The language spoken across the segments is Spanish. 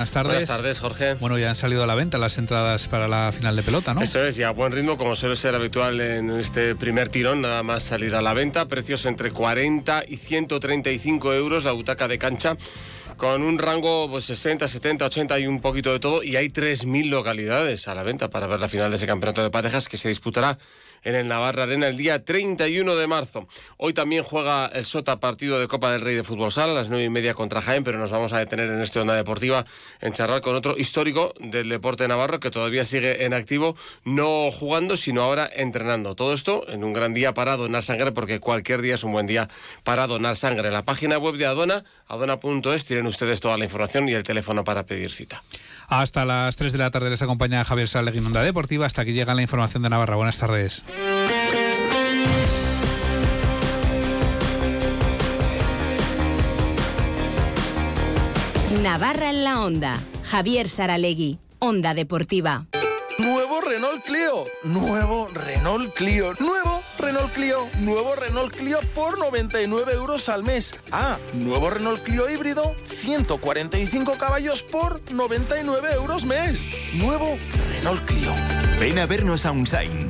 Buenas tardes. Buenas tardes, Jorge. Bueno, ya han salido a la venta las entradas para la final de pelota, ¿no? Eso es, y a buen ritmo, como suele ser habitual en este primer tirón, nada más salir a la venta. Precios entre 40 y 135 euros la butaca de cancha, con un rango pues, 60, 70, 80 y un poquito de todo. Y hay 3.000 localidades a la venta para ver la final de ese campeonato de parejas que se disputará en el Navarra Arena el día 31 de marzo. Hoy también juega el Sota partido de Copa del Rey de Fútbol Sala a las 9 y media contra Jaén, pero nos vamos a detener en este Onda Deportiva en charlar con otro histórico del deporte navarro que todavía sigue en activo, no jugando, sino ahora entrenando. Todo esto en un gran día para donar sangre, porque cualquier día es un buen día para donar sangre. En la página web de Adona, adona.es, tienen ustedes toda la información y el teléfono para pedir cita. Hasta las 3 de la tarde les acompaña Javier Salegui en Onda Deportiva, hasta que llega la información de Navarra. Buenas tardes. Navarra en la Onda. Javier Saralegui, Onda Deportiva. Nuevo Renault Clio, nuevo Renault Clio, nuevo Renault Clio, nuevo Renault Clio por 99 euros al mes. Ah, nuevo Renault Clio híbrido, 145 caballos por 99 euros mes. Nuevo Renault Clio. Ven a vernos a Unsign,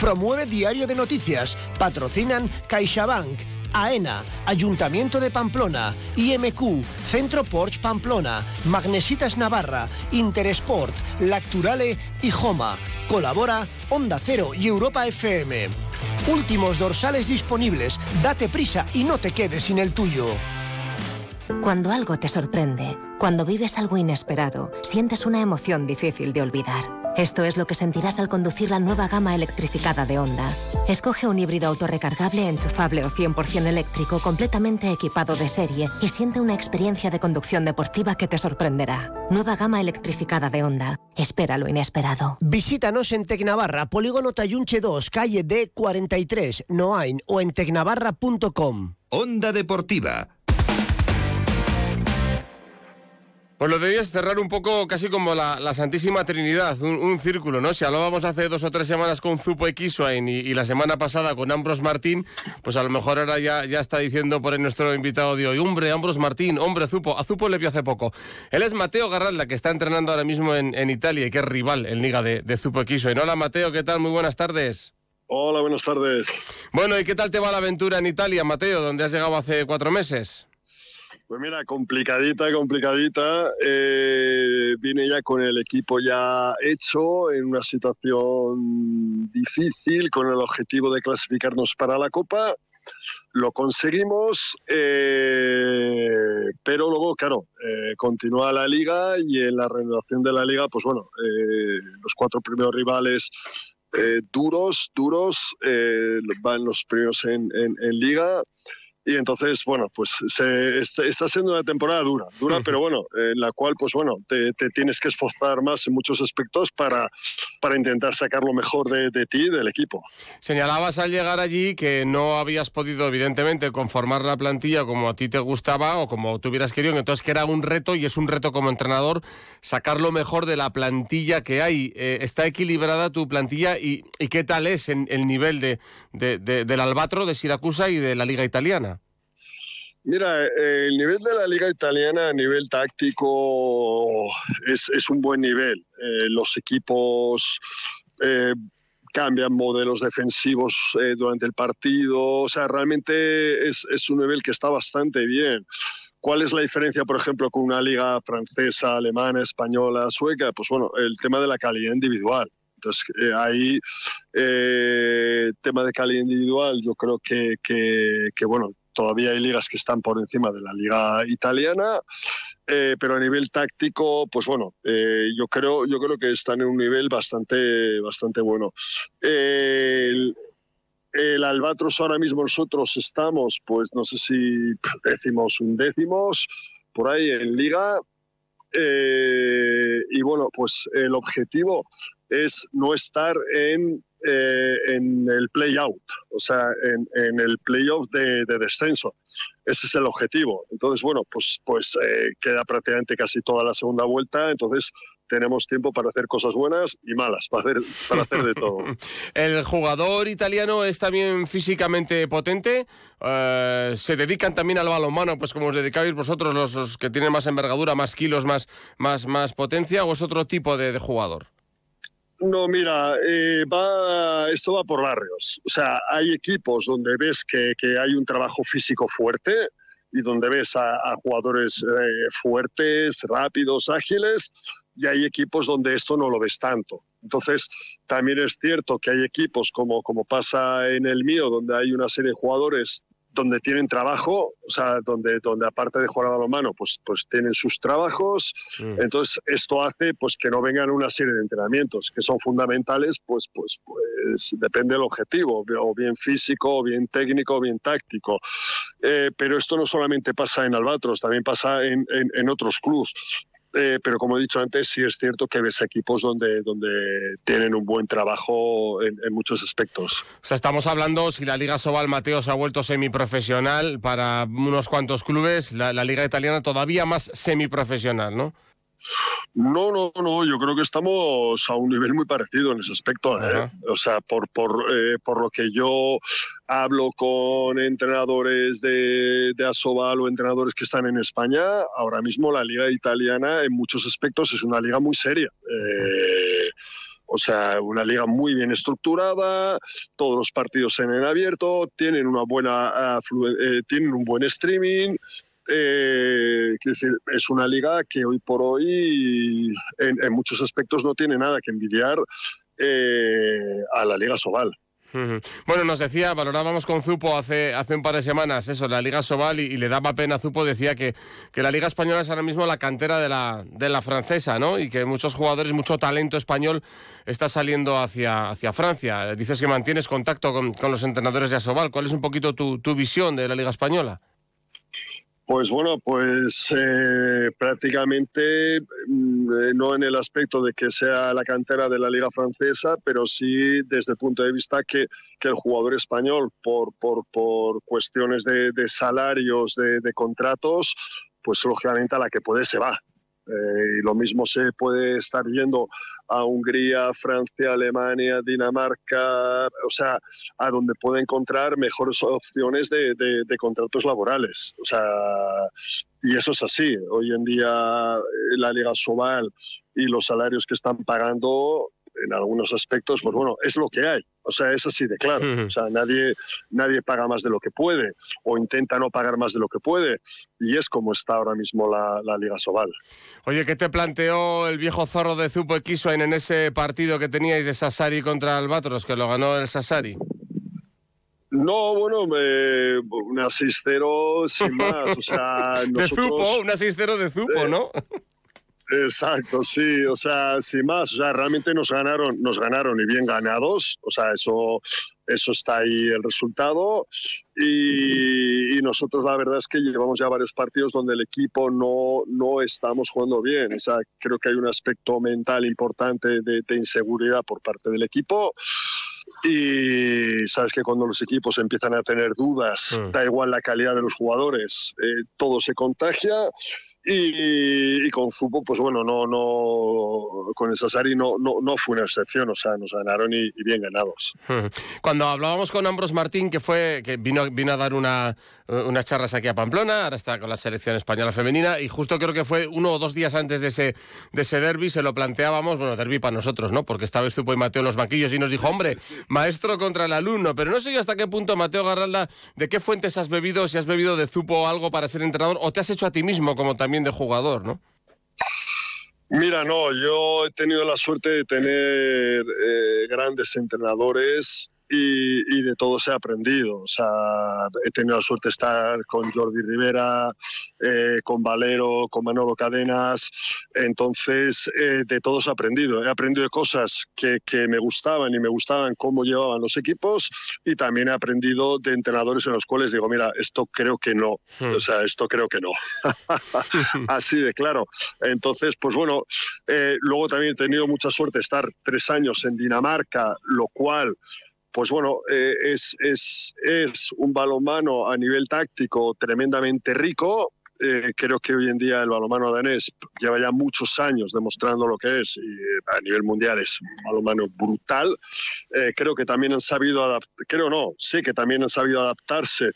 Promueve Diario de Noticias. Patrocinan CaixaBank. AENA, Ayuntamiento de Pamplona, IMQ, Centro Porsche Pamplona, Magnesitas Navarra, Interesport, Lacturale y Joma. Colabora Onda Cero y Europa FM. Últimos dorsales disponibles. Date prisa y no te quedes sin el tuyo. Cuando algo te sorprende, cuando vives algo inesperado, sientes una emoción difícil de olvidar. Esto es lo que sentirás al conducir la nueva gama electrificada de Honda. Escoge un híbrido autorrecargable, enchufable o 100% eléctrico completamente equipado de serie y siente una experiencia de conducción deportiva que te sorprenderá. Nueva gama electrificada de Honda. Espera lo inesperado. Visítanos en Tecnavarra, Polígono Tayunche 2, calle D43, Noain o en tecnavarra.com. Onda Deportiva Pues lo debías cerrar un poco casi como la, Santísima Trinidad, un, círculo, ¿no? Si hablábamos hace dos o tres semanas con Zupo Equiswain y, y, la semana pasada con Ambros Martín, pues a lo mejor ahora ya, ya está diciendo por nuestro invitado de hoy, hombre, Ambros Martín, hombre, Zupo, a Zupo le vio hace poco. Él es Mateo Garralda, que está entrenando ahora mismo en, Italia y que es rival en Liga de, de Zupo Equiswain. Hola Mateo, ¿qué tal? Muy buenas tardes. Hola, buenas tardes. Bueno, ¿y qué tal te va la aventura en Italia, Mateo, donde has llegado hace cuatro meses? Pues mira, complicadita, complicadita. Eh, vine ya con el equipo ya hecho, en una situación difícil, con el objetivo de clasificarnos para la Copa. Lo conseguimos, eh, pero luego, claro, eh, continúa la liga y en la renovación de la liga, pues bueno, los cuatro primeros rivales duros, duros, van los primeros en liga y entonces, bueno, pues se, está siendo una temporada dura, dura, pero bueno, en la cual, pues bueno, te, tienes que esforzar más en muchos aspectos para, para intentar sacar lo mejor de, de ti, del equipo. Señalabas al llegar allí que no habías podido, evidentemente, conformar la plantilla como a ti te gustaba o como tú hubieras querido, entonces que era un reto y es un reto como entrenador sacar lo mejor de la plantilla que hay. Eh, ¿Está equilibrada tu plantilla y, y, qué tal es en, el nivel de, de, del Albatro, de Siracusa y de la Liga Italiana? Mira, eh, el nivel de la liga italiana a nivel táctico es, un buen nivel. Eh, los equipos eh, cambian modelos defensivos durante el partido. O sea, realmente es, un nivel que está bastante bien. ¿Cuál es la diferencia, por ejemplo, con una liga francesa, alemana, española, sueca? Pues bueno, el tema de la calidad individual. Entonces, ahí, tema de calidad individual, yo creo que, que bueno, todavía hay ligas que están por encima de la liga italiana, eh, pero a nivel táctico, pues bueno, eh, yo creo yo creo que están en un nivel bastante bastante bueno. el, Albatros ahora mismo nosotros estamos, pues no sé si décimos un décimos por ahí en liga. eh, y bueno, pues el objetivo es no estar en, eh, en el play-out, o sea, en, en el play-off de, de, descenso. Ese es el objetivo. Entonces, bueno, pues, pues eh, queda prácticamente casi toda la segunda vuelta, entonces tenemos tiempo para hacer cosas buenas y malas, para hacer, para hacer de todo. ¿El jugador italiano es también físicamente potente? Eh, ¿Se dedican también al balonmano, pues como os dedicáis vosotros, los, que tienen más envergadura, más kilos, más, más, más potencia, o es otro tipo de jugador? No, mira, eh, va, esto va por barrios. O sea, hay equipos donde ves que, que hay un trabajo físico fuerte y donde ves a, jugadores eh, fuertes, rápidos, ágiles, y hay equipos donde esto no lo ves tanto. Entonces, también es cierto que hay equipos como, como pasa en el mío, donde hay una serie de jugadores donde tienen trabajo, o sea, donde, donde aparte de jugar a balonmano, pues, pues tienen sus trabajos. Mm. Entonces, esto hace pues que no vengan una serie de entrenamientos que son fundamentales, pues, pues, pues depende del objetivo, o bien físico, o bien técnico, o bien táctico. Eh, pero esto no solamente pasa en Albatros, también pasa en, en, en otros clubes. Eh, pero como he dicho antes, sí es cierto que ves equipos donde, tienen un buen trabajo en, en, muchos aspectos. O sea, estamos hablando, si la Liga Sobal Mateo se ha vuelto semiprofesional para unos cuantos clubes, la, la Liga Italiana todavía más semiprofesional, ¿no? No, no, no, yo creo que estamos a un nivel muy parecido en ese aspecto. ¿eh? O sea, por, por, eh, por lo que yo hablo con entrenadores de, de Asobal o entrenadores que están en España, ahora mismo la liga italiana en muchos aspectos es una liga muy seria. Eh, o sea, una liga muy bien estructurada, todos los partidos en el abierto, tienen una buena, uh, eh, tienen un buen streaming, eh, es una liga que hoy por hoy en, en muchos aspectos no tiene nada que envidiar eh, a la Liga Sobal. Bueno, nos decía, valorábamos con Zupo hace, hace un par de semanas eso, la Liga Sobal y, y, le daba pena a Zupo, decía que, que la Liga Española es ahora mismo la cantera de la, de la francesa, ¿no? Y que muchos jugadores, mucho talento español está saliendo hacia, hacia Francia. Dices que mantienes contacto con, con los entrenadores de Asobal. ¿Cuál es un poquito tu, tu visión de la Liga Española? Pues bueno, pues eh, prácticamente mm, no en el aspecto de que sea la cantera de la liga francesa, pero sí desde el punto de vista que, que el jugador español, por, por, por cuestiones de, de salarios, de, de, contratos, pues lógicamente a la que puede se va. Eh, y lo mismo se puede estar yendo a Hungría, Francia, Alemania, Dinamarca, o sea, a donde puede encontrar mejores opciones de, de, contratos laborales. O sea, y eso es así. Hoy en día la Liga Sobal y los salarios que están pagando en algunos aspectos, pues bueno, es lo que hay. O sea, es así de claro. O sea, nadie, nadie paga más de lo que puede o intenta no pagar más de lo que puede. Y es como está ahora mismo la, la Liga Sobal. Oye, ¿qué te planteó el viejo zorro de Zupo Equisoen en ese partido que teníais de Sassari contra Albatros, que lo ganó el Sassari? No, bueno, eh, una 6-0 sin más. O sea, nosotros, de Zupo, una 6-0 de Zupo, eh, ¿no? Exacto, sí, o sea, sin más, o sea, realmente nos ganaron, nos ganaron y bien ganados, o sea, eso, eso está ahí el resultado. Y, y, nosotros la verdad es que llevamos ya varios partidos donde el equipo no, no estamos jugando bien, o sea, creo que hay un aspecto mental importante de, de inseguridad por parte del equipo. Y sabes que cuando los equipos empiezan a tener dudas, mm. da igual la calidad de los jugadores, eh, todo se contagia y, y, con fútbol, pues bueno, no, no, con el Sassari no, no, no fue una excepción, o sea, nos ganaron y, y, bien ganados. Cuando hablábamos con Ambros Martín, que fue, que vino, vino a dar una, unas charlas aquí a Pamplona, ahora está con la selección española femenina, y justo creo que fue uno o dos días antes de ese, de ese derby, se lo planteábamos, bueno, derby para nosotros, ¿no? Porque estaba Zupo y Mateo en los banquillos y nos dijo, hombre, maestro contra el alumno, pero no sé yo hasta qué punto, Mateo Garralda, de qué fuentes has bebido, si has bebido de Zupo algo para ser entrenador, o te has hecho a ti mismo como también de jugador, ¿no? Mira, no, yo he tenido la suerte de tener eh, grandes entrenadores y, de todo se ha aprendido. O sea, he tenido la suerte de estar con Jordi Rivera, eh, con Valero, con Manolo Cadenas. Entonces, eh, de todo se ha aprendido. He aprendido de cosas que, que, me gustaban y me gustaban cómo llevaban los equipos y también he aprendido de entrenadores en los cuales digo, mira, esto creo que no. Hmm. O sea, esto creo que no. Así de claro. Entonces, pues bueno, eh, luego también he tenido mucha suerte de estar tres años en Dinamarca, lo cual pues bueno, eh, es, es, es, un balonmano a nivel táctico tremendamente rico. Eh, creo que hoy en día el balonmano danés lleva ya muchos años demostrando lo que es y eh, a nivel mundial es un balonmano brutal. creo que también han sabido creo no, sé que también han sabido adaptarse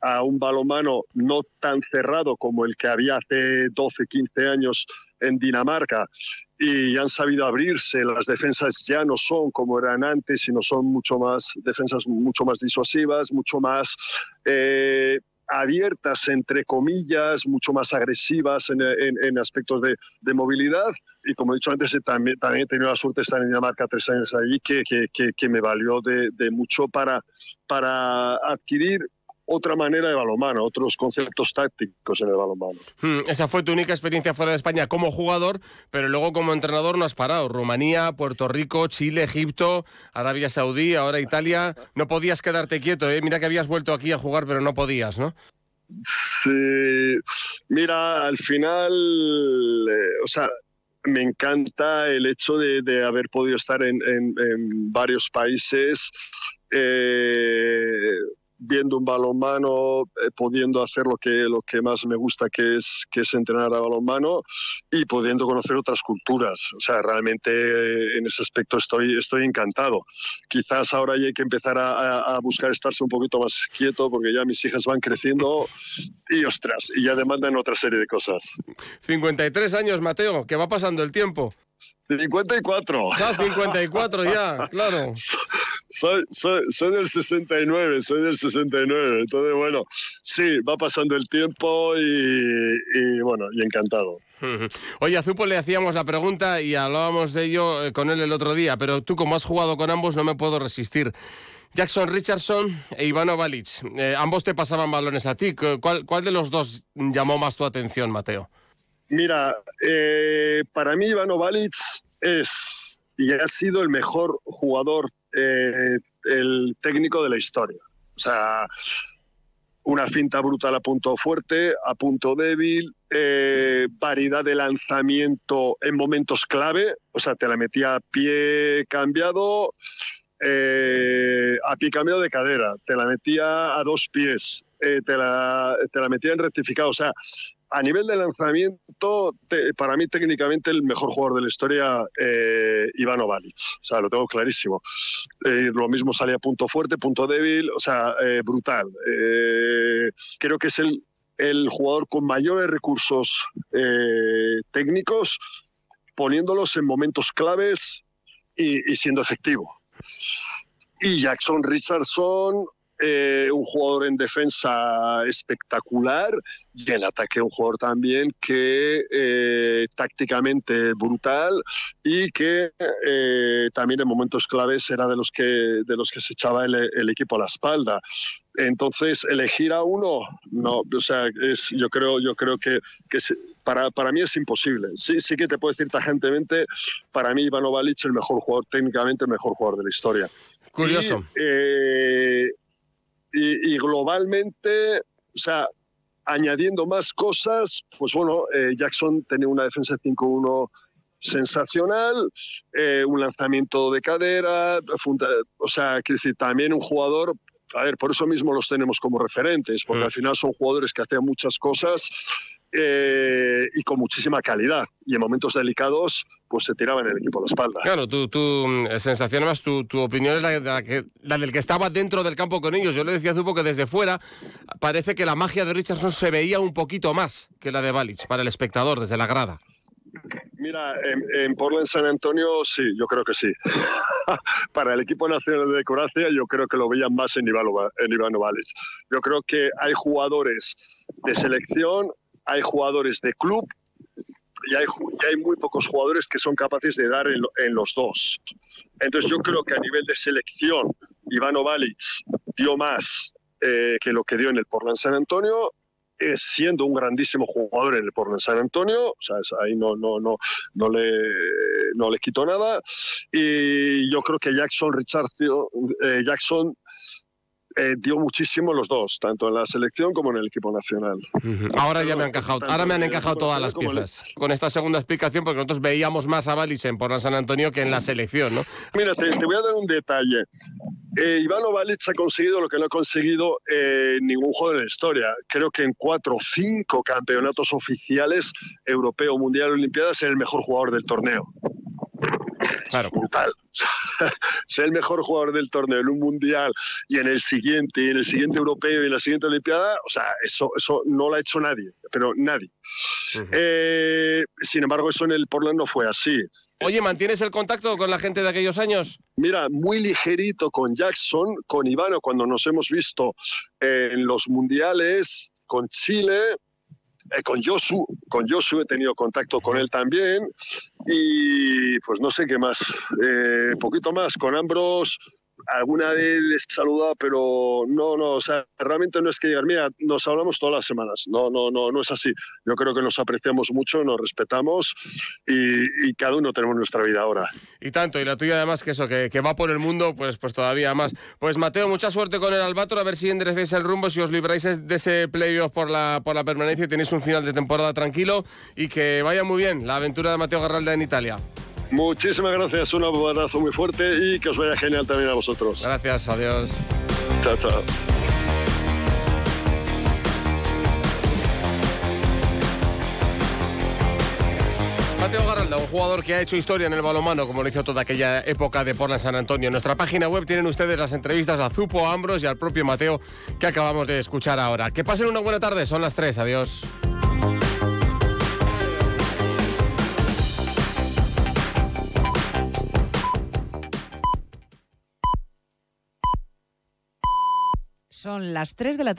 a un balonmano no tan cerrado como el que había hace 12, 15 años en Dinamarca y han sabido abrirse. Las defensas ya no son como eran antes, sino son mucho más defensas mucho más disuasivas, mucho más eh, abiertas, entre comillas, mucho más agresivas en, aspectos de, movilidad. Y como he dicho antes, también, también he tenido la suerte de estar en Dinamarca tres años allí, que, que, me valió de, de, mucho para, para adquirir otra manera de balonmano, otros conceptos tácticos en el balonmano. Hmm, esa fue tu única experiencia fuera de España como jugador, pero luego como entrenador no has parado. Rumanía, Puerto Rico, Chile, Egipto, Arabia Saudí, ahora Italia. No podías quedarte quieto, ¿eh? Mira que habías vuelto aquí a jugar, pero no podías, ¿no? Sí, mira, al final, eh, o sea, me encanta el hecho de, haber podido estar en, en varios países. Eh, viendo un balonmano, eh, pudiendo hacer lo que, lo que más me gusta, que es, que es entrenar a balonmano y pudiendo conocer otras culturas. O sea, realmente eh, en ese aspecto estoy, estoy encantado. Quizás ahora hay que empezar a, buscar estarse un poquito más quieto porque ya mis hijas van creciendo y ostras, y ya demandan otra serie de cosas. 53 años, Mateo, que va pasando el tiempo. 54. Ah, 54 ya, claro. Soy, soy, soy del 69, soy del 69. Entonces, bueno, sí, va pasando el tiempo y, bueno, y encantado. Oye, a Zupo le hacíamos la pregunta y hablábamos de ello eh, con él el otro día, pero tú como has jugado con ambos no me puedo resistir. Jackson Richardson e Ivano Balic, eh, ambos te pasaban balones a ti. ¿Cuál, ¿Cuál de los dos llamó más tu atención, Mateo? Mira, eh, para mí Ivano Balic es y ha sido el mejor jugador, eh, el técnico de la historia. O sea, una finta brutal a punto fuerte, a punto débil, eh, variedad de lanzamiento en momentos clave, o sea, te la metía a pie cambiado, a pie cambiado de cadera, te la metía a dos pies, te, la, te la metía en rectificado, o sea, a nivel de lanzamiento, para mí técnicamente el mejor jugador de la historia, eh, Ivano Balic. O sea, lo tengo clarísimo. Eh, lo mismo sale a punto fuerte, punto débil, o sea, eh, brutal. Eh, creo que es el, el jugador con mayores recursos técnicos, poniéndolos en momentos claves y, y siendo efectivo. Y Jackson Richardson, eh, un jugador en defensa espectacular y en ataque un jugador también que eh, tácticamente brutal y que eh, también en momentos claves era de los que de los que se echaba el, equipo a la espalda. Entonces elegir a uno no o sea es yo creo yo creo que, que para, para mí es imposible. Sí sí que te puedo decir tajantemente para mí Ivano Balic el mejor jugador técnicamente el mejor jugador de la historia. Curioso. Y, globalmente, o sea, añadiendo más cosas, pues bueno, eh, Jackson tenía una defensa 5-1 sensacional, eh, un lanzamiento de cadera, o sea, quiero decir, también un jugador a ver, por eso mismo los tenemos como referentes, porque mm. al final son jugadores que hacían muchas cosas eh, y con muchísima calidad. Y en momentos delicados, pues se tiraban el equipo a la espalda. Claro, tu, tu mm, sensación, más tu, tu, opinión es la, la, del que estaba dentro del campo con ellos. Yo le decía a Zupo que desde fuera parece que la magia de Richardson se veía un poquito más que la de Balic para el espectador, desde la grada. Mira, en, Portland San Antonio sí, yo creo que sí. Para el equipo nacional de Croacia yo creo que lo veían más en Ivano, en Ivano. Yo creo que hay jugadores de selección hay jugadores de club y hay, hay muy pocos jugadores que son capaces de dar en, los dos. Entonces yo creo que a nivel de selección Ivano Balic dio más eh, que lo que dio en el Portland San Antonio, siendo un grandísimo jugador en el Portland San Antonio, o sea, ahí no, no, no, no, le, no le quitó nada. Y yo creo que Jackson Richardson, eh, Jackson eh, dio muchísimo los dos, tanto en la selección como en el equipo nacional. Ahora ya me han encajado, ahora me han encajado todas las piezas. Con esta segunda explicación, porque nosotros veíamos más a Balis en Portland San Antonio que en la selección, ¿no? Mira, te, te voy a dar un detalle. Eh, Ivano Balic ha conseguido lo que no ha conseguido eh, ningún jugador en la historia. Creo que en cuatro o cinco campeonatos oficiales, europeo, mundial, olimpiadas, es el mejor jugador del torneo. Claro. Brutal. Ser el mejor jugador del torneo en un mundial y en el siguiente, y en el siguiente europeo y en la siguiente olimpiada, o sea, eso, eso no lo ha hecho nadie, pero nadie. Eh, sin embargo, eso en el Portland no fue así. Oye, ¿mantienes el contacto con la gente de aquellos años? Mira, muy ligerito con Jackson, con Ivano, cuando nos hemos visto eh, en los mundiales, con Chile, eh, con Josu, con Josu he tenido contacto con él también, y pues no sé qué más, eh, poquito más, con Ambros, alguna vez les he saludado, pero no, no, o sea, realmente no es que digan, mira, nos hablamos todas las semanas, no, no, no, no es así. Yo creo que nos apreciamos mucho, nos respetamos y, y cada uno tenemos nuestra vida ahora. Y tanto, y la tuya además que eso, que, que va por el mundo, pues, pues todavía más. Pues Mateo, mucha suerte con el Albatro, a ver si enderecéis el rumbo, si os libráis de ese playoff por la, por la permanencia y tenéis un final de temporada tranquilo y que vaya muy bien la aventura de Mateo Garralda en Italia. Muchísimas gracias, un abrazo muy fuerte y que os vaya genial también a vosotros. Gracias, adiós. Chao, chao. Mateo Garralda, un jugador que ha hecho historia en el balonmano, como lo hizo toda aquella época de Portland San Antonio. En nuestra página web tienen ustedes las entrevistas a Zupo, a Ambros y al propio Mateo que acabamos de escuchar ahora. Que pasen una buena tarde, son las tres, adiós. Son las 3 de la tarde.